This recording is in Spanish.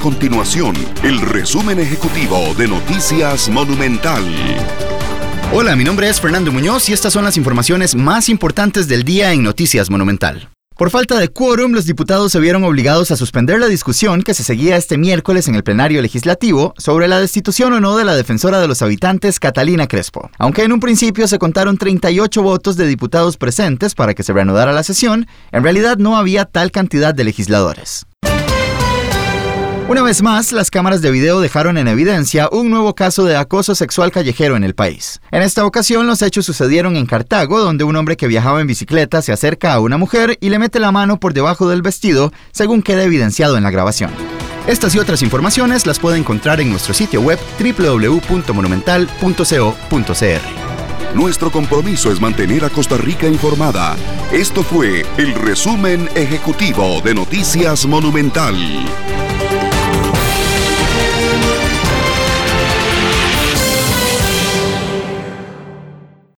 Continuación, el resumen ejecutivo de Noticias Monumental. Hola, mi nombre es Fernando Muñoz y estas son las informaciones más importantes del día en Noticias Monumental. Por falta de quórum, los diputados se vieron obligados a suspender la discusión que se seguía este miércoles en el plenario legislativo sobre la destitución o no de la defensora de los habitantes, Catalina Crespo. Aunque en un principio se contaron 38 votos de diputados presentes para que se reanudara la sesión, en realidad no había tal cantidad de legisladores. Una vez más, las cámaras de video dejaron en evidencia un nuevo caso de acoso sexual callejero en el país. En esta ocasión, los hechos sucedieron en Cartago, donde un hombre que viajaba en bicicleta se acerca a una mujer y le mete la mano por debajo del vestido, según queda evidenciado en la grabación. Estas y otras informaciones las puede encontrar en nuestro sitio web www.monumental.co.cr. Nuestro compromiso es mantener a Costa Rica informada. Esto fue el resumen ejecutivo de Noticias Monumental.